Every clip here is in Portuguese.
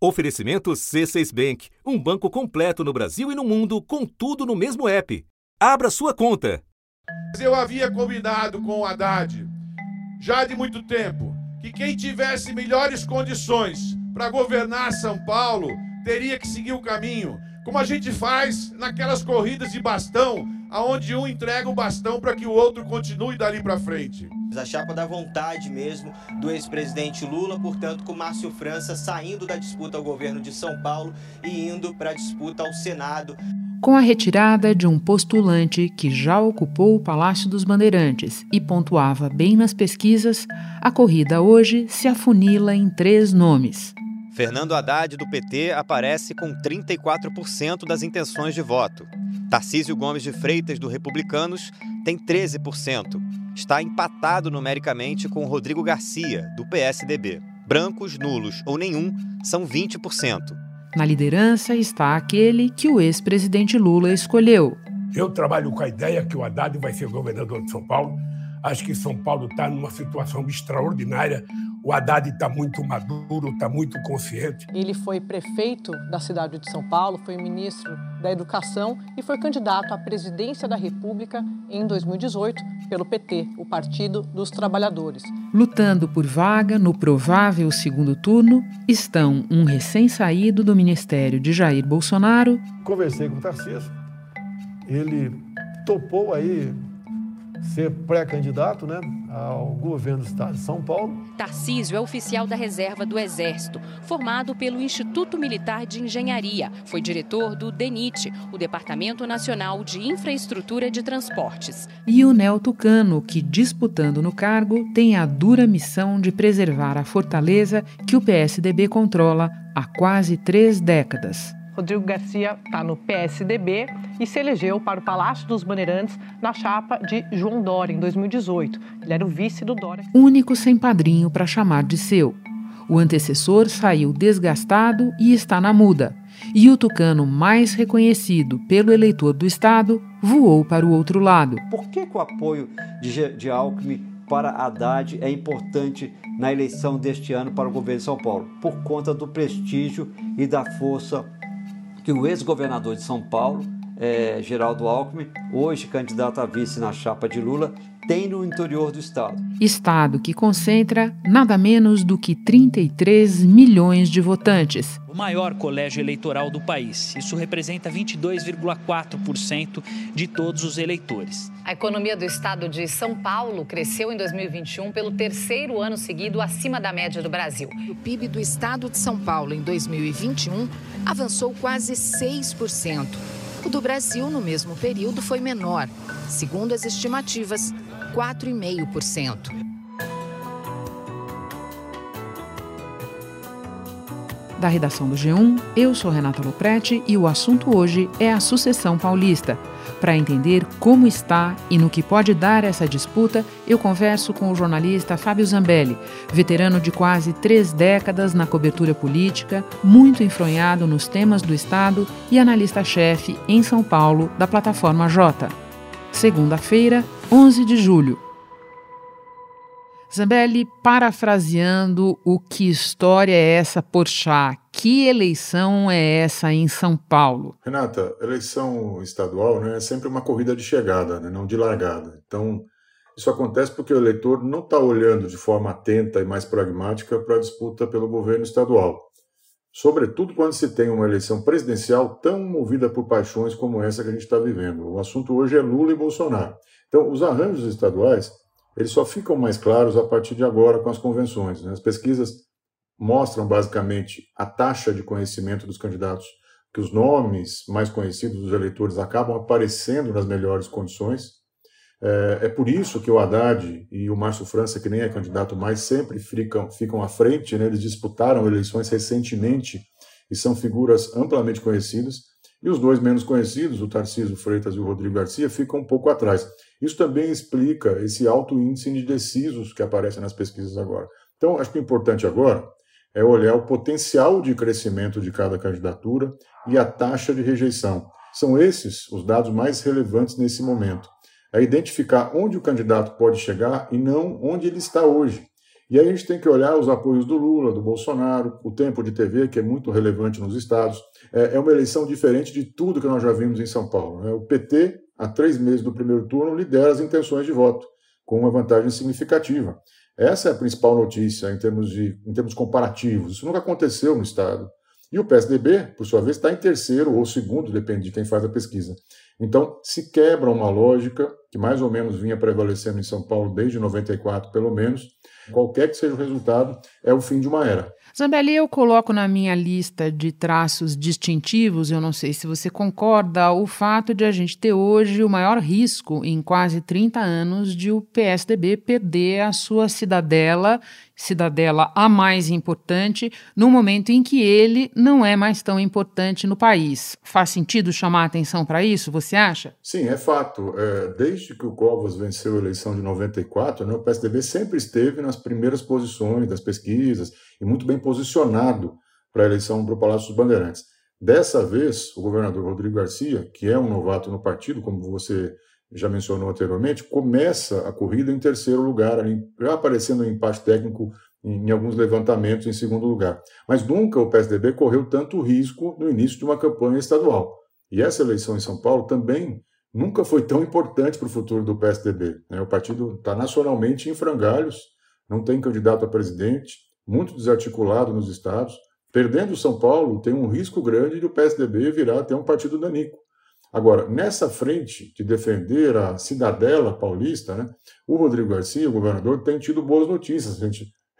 Oferecimento C6 Bank, um banco completo no Brasil e no mundo, com tudo no mesmo app. Abra sua conta. Eu havia combinado com o Haddad, já de muito tempo, que quem tivesse melhores condições para governar São Paulo teria que seguir o caminho, como a gente faz naquelas corridas de bastão, aonde um entrega o bastão para que o outro continue dali para frente. A chapa da vontade mesmo do ex-presidente Lula, portanto, com Márcio França saindo da disputa ao governo de São Paulo e indo para a disputa ao Senado. Com a retirada de um postulante que já ocupou o Palácio dos Bandeirantes e pontuava bem nas pesquisas, a corrida hoje se afunila em três nomes. Fernando Haddad, do PT, aparece com 34% das intenções de voto. Tarcísio Gomes de Freitas, do Republicanos, tem 13%. Está empatado numericamente com Rodrigo Garcia, do PSDB. Brancos, nulos ou nenhum são 20%. Na liderança está aquele que o ex-presidente Lula escolheu. Eu trabalho com a ideia que o Haddad vai ser governador de São Paulo. Acho que São Paulo está numa situação extraordinária. O Haddad está muito maduro, está muito consciente. Ele foi prefeito da cidade de São Paulo, foi ministro da Educação e foi candidato à presidência da República em 2018 pelo PT, o Partido dos Trabalhadores. Lutando por vaga no provável segundo turno estão um recém-saído do ministério de Jair Bolsonaro. Conversei com o Tarcísio, ele topou aí ser pré-candidato né, ao governo do estado de São Paulo. Tarcísio é oficial da reserva do Exército, formado pelo Instituto Militar de Engenharia. Foi diretor do DENIT, o Departamento Nacional de Infraestrutura de Transportes. E o Nel Tucano, que, disputando no cargo, tem a dura missão de preservar a fortaleza que o PSDB controla há quase três décadas. Rodrigo Garcia está no PSDB e se elegeu para o Palácio dos Bandeirantes na chapa de João Dória em 2018. Ele era o vice do Dória. Único sem padrinho para chamar de seu. O antecessor saiu desgastado e está na muda. E o tucano mais reconhecido pelo eleitor do Estado voou para o outro lado. Por que, que o apoio de, de Alckmin para Haddad é importante na eleição deste ano para o governo de São Paulo? Por conta do prestígio e da força que o ex-governador de São Paulo, é, Geraldo Alckmin, hoje candidato a vice na chapa de Lula, tem no interior do estado. Estado que concentra nada menos do que 33 milhões de votantes. O maior colégio eleitoral do país. Isso representa 22,4% de todos os eleitores. A economia do estado de São Paulo cresceu em 2021 pelo terceiro ano seguido acima da média do Brasil. O PIB do estado de São Paulo em 2021 avançou quase 6%. O do Brasil, no mesmo período, foi menor. Segundo as estimativas, 4,5%. Da redação do G1, eu sou Renata Loprete e o assunto hoje é a sucessão paulista. Para entender como está e no que pode dar essa disputa, eu converso com o jornalista Fábio Zambelli, veterano de quase três décadas na cobertura política, muito enfronhado nos temas do Estado e analista-chefe em São Paulo da plataforma J. Segunda-feira, 11 de julho. Zambelli, parafraseando o que história é essa Porchat, que eleição é essa em São Paulo? Renata, eleição estadual né, é sempre uma corrida de chegada, né, não de largada. Então, isso acontece porque o eleitor não está olhando de forma atenta e mais pragmática para a disputa pelo governo estadual. Sobretudo quando se tem uma eleição presidencial tão movida por paixões como essa que a gente está vivendo. O assunto hoje é Lula e Bolsonaro. Então, os arranjos estaduais eles só ficam mais claros a partir de agora com as convenções. Né? As pesquisas mostram basicamente a taxa de conhecimento dos candidatos, que os nomes mais conhecidos dos eleitores acabam aparecendo nas melhores condições. É, é por isso que o Haddad e o Márcio França, que nem é candidato mais, sempre ficam, ficam à frente. Né? Eles disputaram eleições recentemente e são figuras amplamente conhecidas. E os dois menos conhecidos, o Tarcísio Freitas e o Rodrigo Garcia, ficam um pouco atrás. Isso também explica esse alto índice de indecisos que aparece nas pesquisas agora. Então, acho que o importante agora é olhar o potencial de crescimento de cada candidatura e a taxa de rejeição. São esses os dados mais relevantes nesse momento. É identificar onde o candidato pode chegar e não onde ele está hoje. E aí a gente tem que olhar os apoios do Lula, do Bolsonaro, o tempo de TV, que é muito relevante nos estados. É, é uma eleição diferente de tudo que nós já vimos em São Paulo. Né? O PT, há três meses do primeiro turno, lidera as intenções de voto, com uma vantagem significativa. Essa é a principal notícia em termos, de, em termos comparativos. Isso nunca aconteceu no Estado. E o PSDB, por sua vez, está em terceiro ou segundo, depende de quem faz a pesquisa. Então, se quebra uma lógica que mais ou menos vinha prevalecendo em São Paulo desde 94, pelo menos. Qualquer que seja o resultado, é o fim de uma era. Zambelli, eu coloco na minha lista de traços distintivos, eu não sei se você concorda, o fato de a gente ter hoje o maior risco em quase 30 anos de o PSDB perder a sua cidadela cidadela a mais importante no momento em que ele não é mais tão importante no país. Faz sentido chamar atenção para isso, você acha? Sim, é fato. É, desde que o Covas venceu a eleição de 94, né, o PSDB sempre esteve nas primeiras posições das pesquisas e muito bem posicionado para a eleição para o Palácio dos Bandeirantes. Dessa vez, o governador Rodrigo Garcia, que é um novato no partido, como você já mencionou anteriormente, começa a corrida em terceiro lugar, já aparecendo em empate técnico em, em alguns levantamentos em segundo lugar. Mas nunca o PSDB correu tanto risco no início de uma campanha estadual. E essa eleição em São Paulo também nunca foi tão importante para o futuro do PSDB. Né? O partido está nacionalmente em frangalhos, não tem candidato a presidente, muito desarticulado nos estados. Perdendo São Paulo, tem um risco grande de o PSDB virar até um partido danico. Agora, nessa frente de defender a cidadela paulista, né, o Rodrigo Garcia, o governador, tem tido boas notícias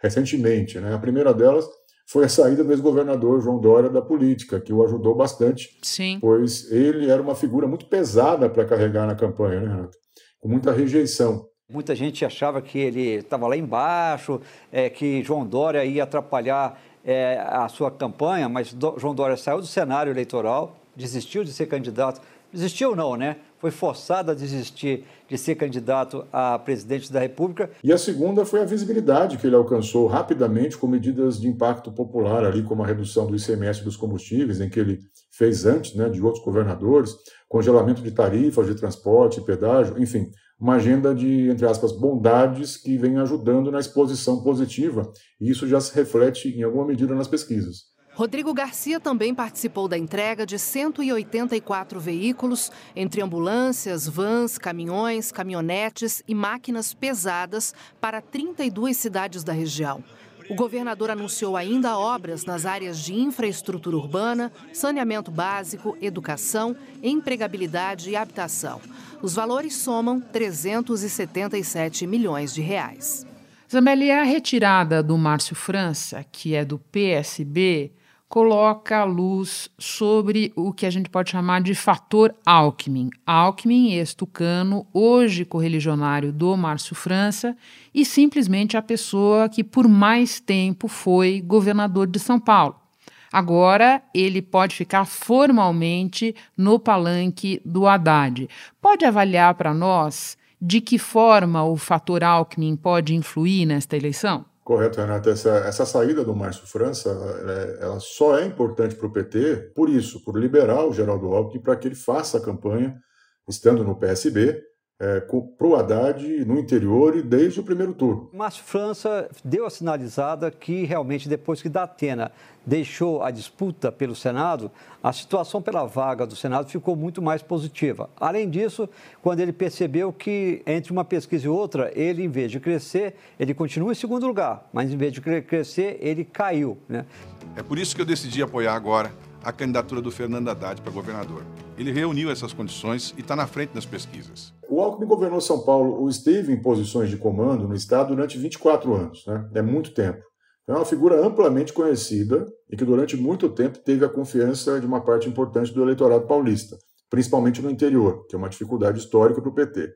recentemente. Né? A primeira delas foi a saída do ex-governador João Dória da política, que o ajudou bastante, Sim. pois ele era uma figura muito pesada para carregar na campanha, né, Renato? com muita rejeição. Muita gente achava que ele estava lá embaixo, é, que João Dória ia atrapalhar é, a sua campanha, mas do, João Dória saiu do cenário eleitoral, desistiu de ser candidato Desistiu não, né? Foi forçado a desistir de ser candidato a presidente da República. E a segunda foi a visibilidade que ele alcançou rapidamente com medidas de impacto popular, ali como a redução do ICMS dos combustíveis, em que ele fez antes né, de outros governadores, congelamento de tarifas de transporte, pedágio, enfim, uma agenda de, entre aspas, bondades que vem ajudando na exposição positiva, e isso já se reflete em alguma medida nas pesquisas. Rodrigo Garcia também participou da entrega de 184 veículos, entre ambulâncias, vans, caminhões, caminhonetes e máquinas pesadas para 32 cidades da região. O governador anunciou ainda obras nas áreas de infraestrutura urbana, saneamento básico, educação, empregabilidade e habitação. Os valores somam 377 milhões de reais. Zambelli, a retirada do Márcio França, que é do PSB, coloca a luz sobre o que a gente pode chamar de fator Alckmin. Alckmin, ex-tucano, hoje correligionário do Márcio França e simplesmente a pessoa que por mais tempo foi governador de São Paulo. Agora ele pode ficar formalmente no palanque do Haddad. Pode avaliar para nós de que forma o fator Alckmin pode influir nesta eleição? Correto, Renato. Essa, essa saída do Márcio França, ela, ela só é importante para o PT por isso, por liberar o Geraldo Alckmin para que ele faça a campanha, estando no PSB, é, para o Haddad no interior e desde o primeiro turno. Márcio França deu a sinalizada que realmente depois que Datena deixou a disputa pelo Senado, a situação pela vaga do Senado ficou muito mais positiva. Além disso, quando ele percebeu que entre uma pesquisa e outra, ele, em vez de crescer, ele continua em segundo lugar, mas em vez de crescer, ele caiu. Né? É por isso que eu decidi apoiar agora a candidatura do Fernando Haddad para governador. Ele reuniu essas condições e está na frente das pesquisas. O Alckmin governou São Paulo, ou esteve em posições de comando no estado durante 24 anos, né? é muito tempo. É uma figura amplamente conhecida e que durante muito tempo teve a confiança de uma parte importante do eleitorado paulista, principalmente no interior, que é uma dificuldade histórica para o PT.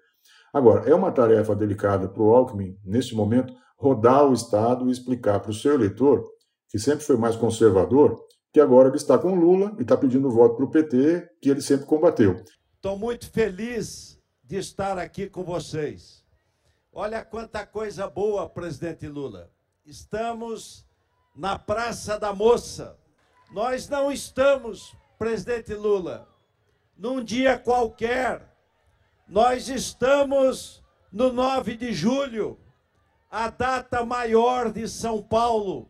Agora, é uma tarefa delicada para o Alckmin, neste momento, rodar o Estado e explicar para o seu eleitor, que sempre foi mais conservador, que agora ele está com Lula e está pedindo voto para o PT, que ele sempre combateu. Estou muito feliz de estar aqui com vocês. Olha quanta coisa boa, presidente Lula. Estamos na Praça da Moça. Nós não estamos, presidente Lula, num dia qualquer. Nós estamos no 9 de julho, a data maior de São Paulo.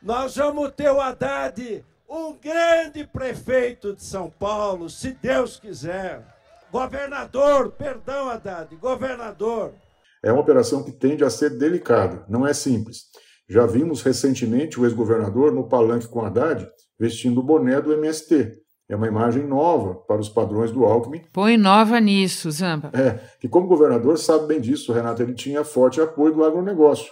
Nós vamos ter o Haddad, um grande prefeito de São Paulo, se Deus quiser. Governador, perdão, Haddad, governador. É uma operação que tende a ser delicada, não é simples. Já vimos recentemente o ex-governador no palanque com Haddad vestindo o boné do MST. É uma imagem nova para os padrões do Alckmin. Põe nova nisso, Zampa. É, que como governador sabe bem disso, Renato, ele tinha forte apoio do agronegócio.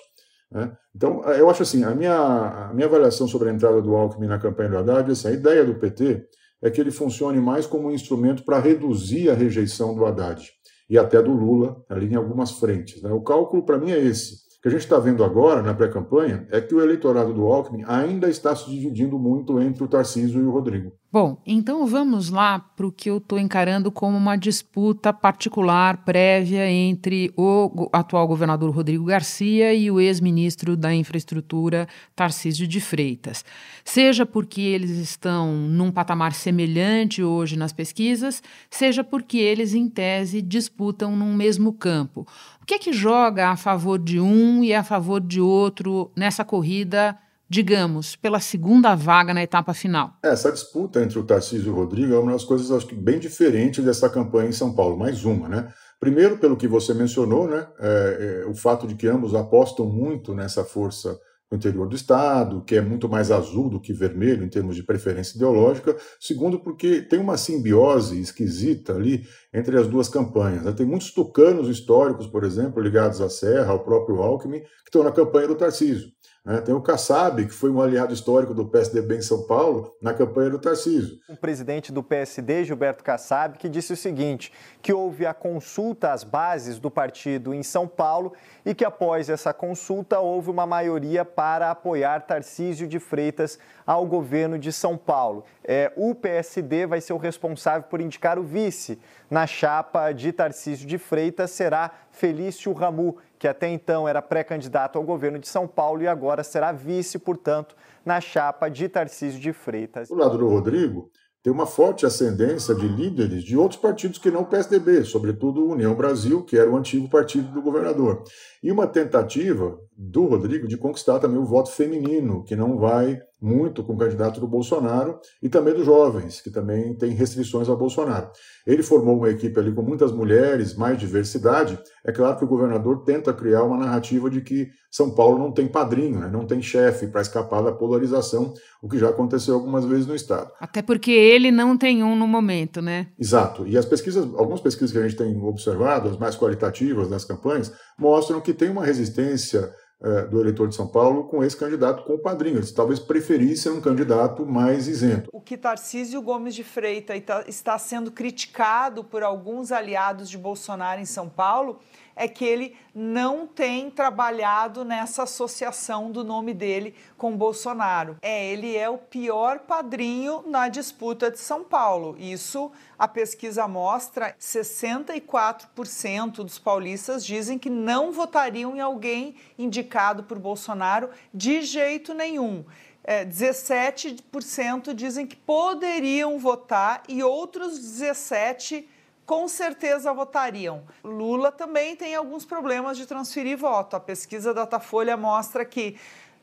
Né? Então, eu acho assim, a minha, a minha avaliação sobre a entrada do Alckmin na campanha do Haddad, assim, a ideia do PT é que ele funcione mais como um instrumento para reduzir a rejeição do Haddad e até do Lula ali em algumas frentes. Né? O cálculo, para mim, é esse. O que a gente está vendo agora na pré-campanha é que o eleitorado do Alckmin ainda está se dividindo muito entre o Tarcísio e o Rodrigo. Bom, então vamos lá para o que eu estou encarando como uma disputa particular prévia entre o atual governador Rodrigo Garcia e o ex-ministro da Infraestrutura Tarcísio de Freitas. Seja porque eles estão num patamar semelhante hoje nas pesquisas, seja porque eles, em tese, disputam num mesmo campo. O que é que joga a favor de um e a favor de outro nessa corrida? Digamos, pela segunda vaga na etapa final? É, essa disputa entre o Tarcísio e o Rodrigo é uma das coisas, acho que, bem diferentes dessa campanha em São Paulo. Mais uma, né? Primeiro, pelo que você mencionou, né? É, é, o fato de que ambos apostam muito nessa força no interior do Estado, que é muito mais azul do que vermelho em termos de preferência ideológica. Segundo, porque tem uma simbiose esquisita ali entre as duas campanhas. Né? Tem muitos tucanos históricos, por exemplo, ligados à Serra, ao próprio Alckmin, que estão na campanha do Tarcísio. Né? Tem o Kassab, que foi um aliado histórico do PSDB em São Paulo, na campanha do Tarcísio. O presidente do PSD, Gilberto Kassab, que disse o seguinte, que houve a consulta às bases do partido em São Paulo e que após essa consulta houve uma maioria para apoiar Tarcísio de Freitas ao governo de São Paulo. É, o PSD vai ser o responsável por indicar o vice. Na chapa de Tarcísio de Freitas será Felício Ramu, que até então era pré-candidato ao governo de São Paulo e agora será vice, portanto, na chapa de Tarcísio de Freitas. Do lado do Rodrigo, tem uma forte ascendência de líderes de outros partidos que não o PSDB, sobretudo o União Brasil, que era o antigo partido do governador. E uma tentativa do Rodrigo de conquistar também o voto feminino, que não vai muito com o candidato do Bolsonaro, e também dos jovens, que também tem restrições ao Bolsonaro. Ele formou uma equipe ali com muitas mulheres, mais diversidade. É claro que o governador tenta criar uma narrativa de que São Paulo não tem padrinho, né? não tem chefe para escapar da polarização, o que já aconteceu algumas vezes no Estado. Até porque ele não tem um no momento, né? Exato. E as pesquisas, algumas pesquisas que a gente tem observado, as mais qualitativas das campanhas, mostram que tem uma resistência é, do eleitor de São Paulo com esse candidato com o padrinho. Eles talvez preferissem um candidato mais isento. O que Tarcísio Gomes de Freitas está sendo criticado por alguns aliados de Bolsonaro em São Paulo é que ele não tem trabalhado nessa associação do nome dele com Bolsonaro. É, ele é o pior padrinho na disputa de São Paulo. Isso a pesquisa mostra, 64% dos paulistas dizem que não votariam em alguém indicado por Bolsonaro de jeito nenhum. É, 17% dizem que poderiam votar e outros 17% com certeza votariam. Lula também tem alguns problemas de transferir voto. A pesquisa Datafolha mostra que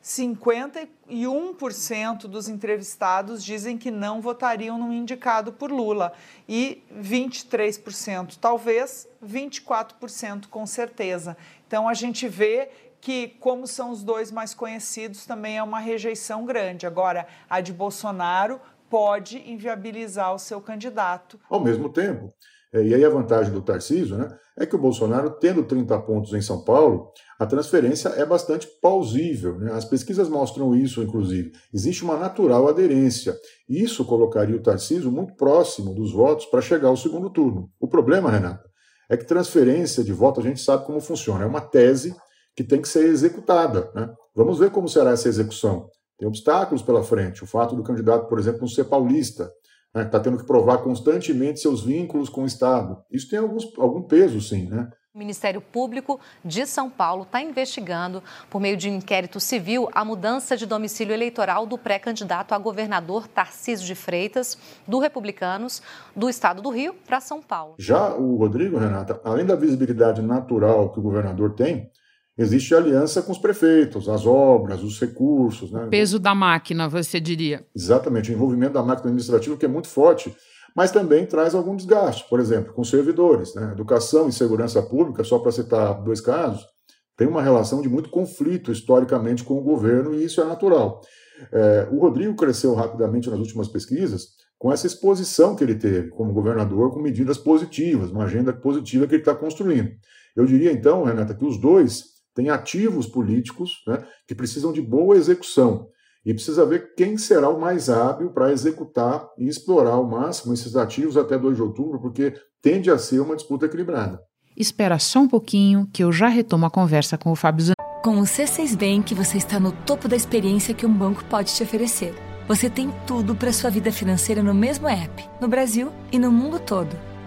51% dos entrevistados dizem que não votariam no indicado por Lula e 23% talvez, 24% com certeza. Então a gente vê que, como são os dois mais conhecidos, também é uma rejeição grande. Agora, a de Bolsonaro pode inviabilizar o seu candidato. Ao mesmo tempo, e aí a vantagem do Tarcísio né, é que o Bolsonaro, tendo 30 pontos em São Paulo, a transferência é bastante plausível. Né? As pesquisas mostram isso, inclusive. Existe uma natural aderência. Isso colocaria o Tarcísio muito próximo dos votos para chegar ao segundo turno. O problema, Renata, é que transferência de voto a gente sabe como funciona. É uma tese que tem que ser executada. Né? Vamos ver como será essa execução. Tem obstáculos pela frente. O fato do candidato, por exemplo, não ser paulista, está né, tá tendo que provar constantemente seus vínculos com o Estado. Isso tem alguns, algum peso, sim, né? O Ministério Público de São Paulo está investigando, por meio de um inquérito civil, a mudança de domicílio eleitoral do pré-candidato a governador Tarcísio de Freitas, do Republicanos, do estado do Rio, para São Paulo. Já o Rodrigo, Renata, além da visibilidade natural que o governador tem, Existe aliança com os prefeitos, as obras, os recursos. Né? Peso da máquina, você diria. Exatamente, o envolvimento da máquina administrativa que é muito forte, mas também traz algum desgaste, por exemplo, com servidores. Né? Educação e segurança pública, só para citar dois casos, tem uma relação de muito conflito historicamente com o governo e isso é natural. É, o Rodrigo cresceu rapidamente nas últimas pesquisas com essa exposição que ele teve como governador, com medidas positivas, uma agenda positiva que ele está construindo. Eu diria então, Renata, que os dois têm ativos políticos né, que precisam de boa execução. E precisa ver quem será o mais hábil para executar e explorar ao máximo esses ativos até 2 de outubro, porque tende a ser uma disputa equilibrada. Espera só um pouquinho que eu já retomo a conversa com o Fábio Zan. Com o C6 Bank, você está no topo da experiência que um banco pode te oferecer. Você tem tudo para sua vida financeira no mesmo app, no Brasil e no mundo todo.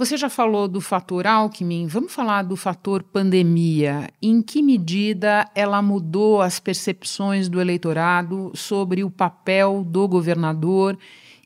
Você já falou do fator Alckmin, vamos falar do fator pandemia. Em que medida ela mudou as percepções do eleitorado sobre o papel do governador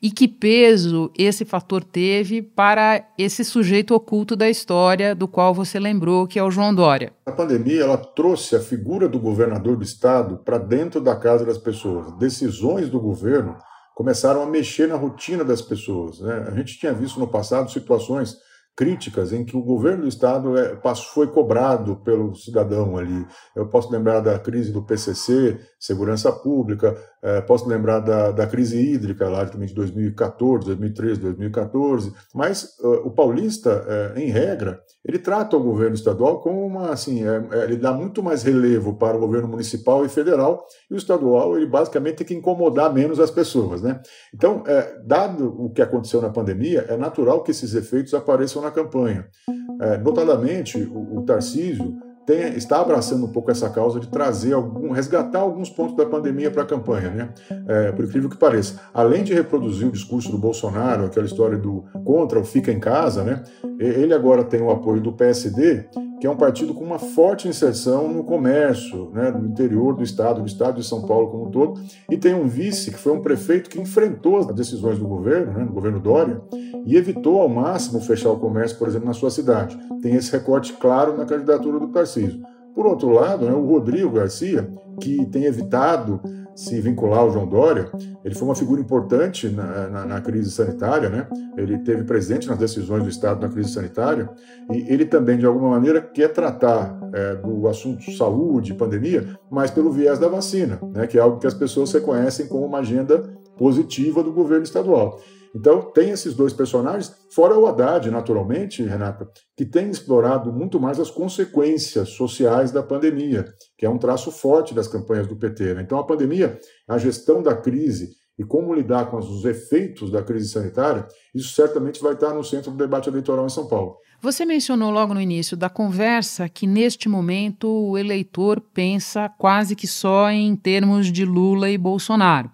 e que peso esse fator teve para esse sujeito oculto da história do qual você lembrou, que é o João Dória? A pandemia ela trouxe a figura do governador do estado para dentro da casa das pessoas. Decisões do governo começaram a mexer na rotina das pessoas. Né? A gente tinha visto no passado situações críticas em que o governo do estado é, foi cobrado pelo cidadão ali. Eu posso lembrar da crise do PCC, segurança pública, é, posso lembrar da, da crise hídrica lá de 2014, 2013, 2014. Mas uh, o paulista, em regra, ele trata o governo estadual como uma assim, é, é, ele dá muito mais relevo para o governo municipal e federal e o estadual ele basicamente tem que incomodar menos as pessoas, né? Então, é, dado o que aconteceu na pandemia, é natural que esses efeitos apareçam na campanha. É, notadamente, o, o Tarcísio tem, está abraçando um pouco essa causa de trazer algum, resgatar alguns pontos da pandemia para a campanha, né? É, por incrível que pareça. Além de reproduzir o discurso do Bolsonaro, aquela história do contra o fica em casa, né? Ele agora tem o apoio do PSD, que é um partido com uma forte inserção no comércio, né, no interior do estado, do estado de São Paulo como um todo, e tem um vice que foi um prefeito que enfrentou as decisões do governo, né, do governo Dória, e evitou ao máximo fechar o comércio, por exemplo, na sua cidade. Tem esse recorte claro na candidatura do Tarcísio. Por outro lado, né, o Rodrigo Garcia, que tem evitado se vincular ao João Dória, ele foi uma figura importante na, na, na, crise sanitária, né? Ele teve presente nas decisões do Estado na crise sanitária e ele também, de alguma maneira, quer tratar é, do assunto saúde, pandemia, mas pelo viés da vacina, né? Que é algo que as pessoas reconhecem como uma agenda positiva do governo estadual. Então, tem esses dois personagens, fora o Haddad, naturalmente, Renata, que tem explorado muito mais as consequências sociais da pandemia, que é um traço forte das campanhas do PT. Né? Então, a pandemia, a gestão da crise e como lidar com os efeitos da crise sanitária, isso certamente vai estar no centro do debate eleitoral em São Paulo. Você mencionou logo no início da conversa que, neste momento, o eleitor pensa quase que só em termos de Lula e Bolsonaro.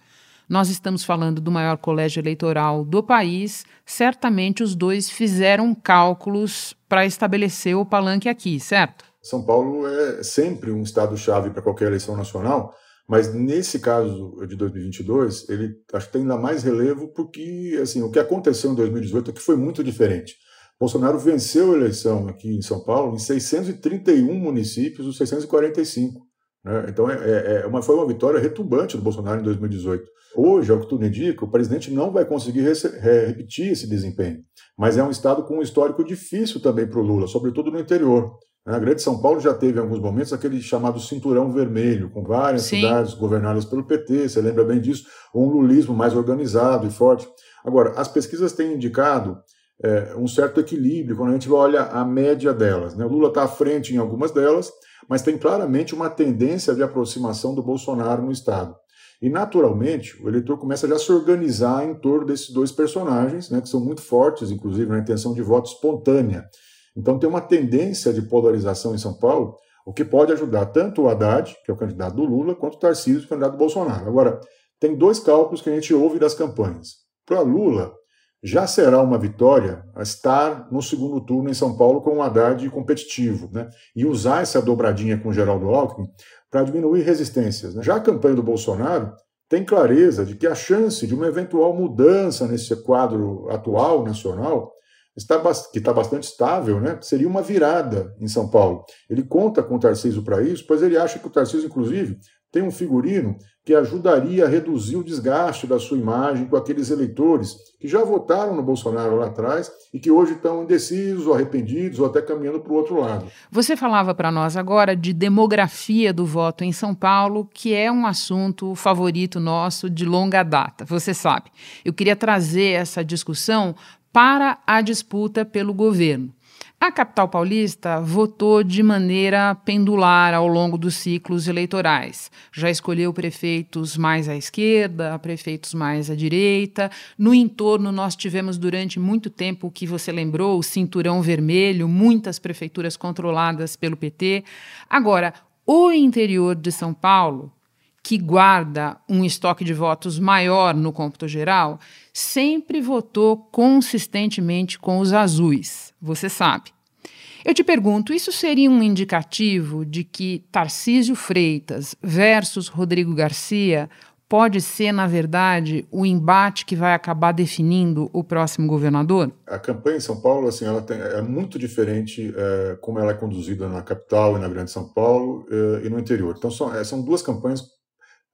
Nós estamos falando do maior colégio eleitoral do país. Certamente os dois fizeram cálculos para estabelecer o palanque aqui, certo? São Paulo é sempre um estado-chave para qualquer eleição nacional, mas nesse caso de 2022, ele acho que tem ainda mais relevo porque assim, o que aconteceu em 2018 é que foi muito diferente. Bolsonaro venceu a eleição aqui em São Paulo em 631 municípios dos 645. Né? Então é, é, é, uma, foi uma vitória retumbante do Bolsonaro em 2018. Hoje, ao que tudo indica, o presidente não vai conseguir repetir esse desempenho. Mas é um estado com um histórico difícil também para o Lula, sobretudo no interior. A Grande São Paulo já teve em alguns momentos aquele chamado cinturão vermelho, com várias Sim. cidades governadas pelo PT, você lembra bem disso, um lulismo mais organizado e forte. Agora, as pesquisas têm indicado é, um certo equilíbrio quando a gente olha a média delas. Né? O Lula está à frente em algumas delas, mas tem claramente uma tendência de aproximação do Bolsonaro no Estado. E, naturalmente, o eleitor começa já a se organizar em torno desses dois personagens, né, que são muito fortes, inclusive, na intenção de voto espontânea. Então, tem uma tendência de polarização em São Paulo, o que pode ajudar tanto o Haddad, que é o candidato do Lula, quanto o Tarcísio, que é o candidato do Bolsonaro. Agora, tem dois cálculos que a gente ouve das campanhas. Para Lula, já será uma vitória estar no segundo turno em São Paulo com um Haddad competitivo, né? E usar essa dobradinha com o Geraldo Alckmin para diminuir resistências. Né? Já a campanha do Bolsonaro tem clareza de que a chance de uma eventual mudança nesse quadro atual nacional está, que está bastante estável, né? seria uma virada em São Paulo. Ele conta com o Tarcísio para isso, pois ele acha que o Tarcísio, inclusive, tem um figurino que ajudaria a reduzir o desgaste da sua imagem com aqueles eleitores que já votaram no Bolsonaro lá atrás e que hoje estão indecisos, ou arrependidos ou até caminhando para o outro lado. Você falava para nós agora de demografia do voto em São Paulo, que é um assunto favorito nosso de longa data, você sabe. Eu queria trazer essa discussão para a disputa pelo governo. A capital paulista votou de maneira pendular ao longo dos ciclos eleitorais. Já escolheu prefeitos mais à esquerda, prefeitos mais à direita. No entorno, nós tivemos durante muito tempo o que você lembrou, o cinturão vermelho, muitas prefeituras controladas pelo PT. Agora, o interior de São Paulo, que guarda um estoque de votos maior no cômputo geral, sempre votou consistentemente com os azuis, você sabe. Eu te pergunto, isso seria um indicativo de que Tarcísio Freitas versus Rodrigo Garcia pode ser, na verdade, o embate que vai acabar definindo o próximo governador? A campanha em São Paulo assim, ela tem, é muito diferente é, como ela é conduzida na capital e na Grande São Paulo é, e no interior. Então, são, é, são duas campanhas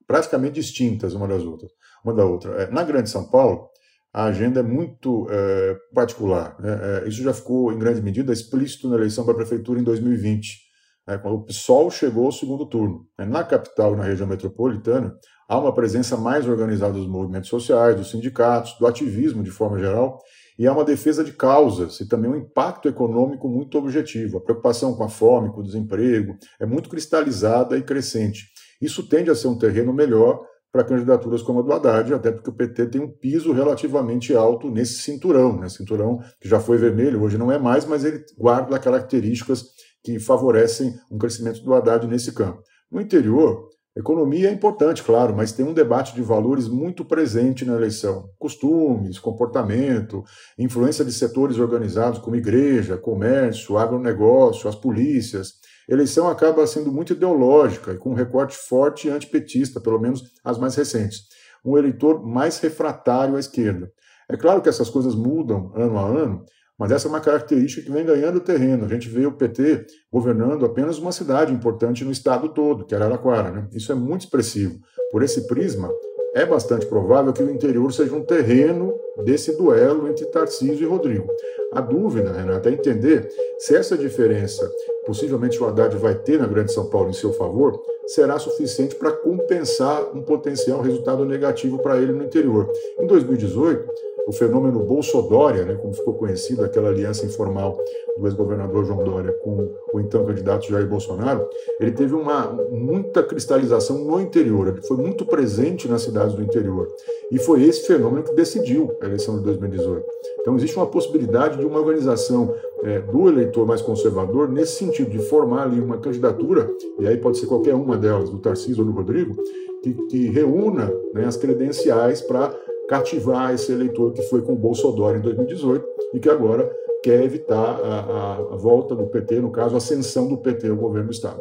praticamente distintas uma das outras, uma da outra. É, na Grande São Paulo, a agenda é muito é, particular. Né? É, isso já ficou, em grande medida, explícito na eleição para a prefeitura em 2020, né, quando o PSOL chegou ao segundo turno. É, na capital e na região metropolitana, há uma presença mais organizada dos movimentos sociais, dos sindicatos, do ativismo de forma geral, e há uma defesa de causas e também um impacto econômico muito objetivo. A preocupação com a fome, com o desemprego, é muito cristalizada e crescente. Isso tende a ser um terreno melhor para candidaturas como a do Haddad, até porque o PT tem um piso relativamente alto nesse cinturão, né? cinturão que já foi vermelho, hoje não é mais, mas ele guarda características que favorecem um crescimento do Haddad nesse campo. No interior, economia é importante, claro, mas tem um debate de valores muito presente na eleição. Costumes, comportamento, influência de setores organizados como igreja, comércio, agronegócio, as polícias, eleição acaba sendo muito ideológica e com um recorte forte antipetista, pelo menos as mais recentes. Um eleitor mais refratário à esquerda. É claro que essas coisas mudam ano a ano, mas essa é uma característica que vem ganhando terreno. A gente vê o PT governando apenas uma cidade importante no estado todo, que é Araraquara. Né? Isso é muito expressivo. Por esse prisma, é bastante provável que o interior seja um terreno desse duelo entre Tarcísio e Rodrigo. A dúvida, Renata, é entender se essa diferença, possivelmente o Haddad vai ter na Grande São Paulo em seu favor, será suficiente para compensar um potencial resultado negativo para ele no interior. Em 2018, o fenômeno Bolsodória, né, como ficou conhecido, aquela aliança informal do ex-governador João Dória com o então candidato Jair Bolsonaro, ele teve uma muita cristalização no interior, ele foi muito presente nas cidades do interior. E foi esse fenômeno que decidiu a eleição de 2018. Então existe uma possibilidade de uma organização é, do eleitor mais conservador nesse sentido, de formar ali uma candidatura, e aí pode ser qualquer uma delas, do Tarcísio ou do Rodrigo, que, que reúna né, as credenciais para cativar esse eleitor que foi com o Bolsonaro em 2018 e que agora quer evitar a, a, volta do PT, no caso, a ascensão do PT ao governo do Estado.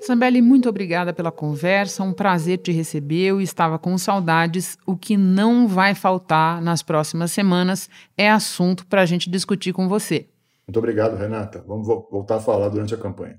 Sambelli, muito obrigada pela conversa, um prazer te receber. Eu estava com saudades. O que não vai faltar nas próximas semanas é assunto para a gente discutir com você. Muito obrigado, Renata. Vamos voltar a falar durante a campanha.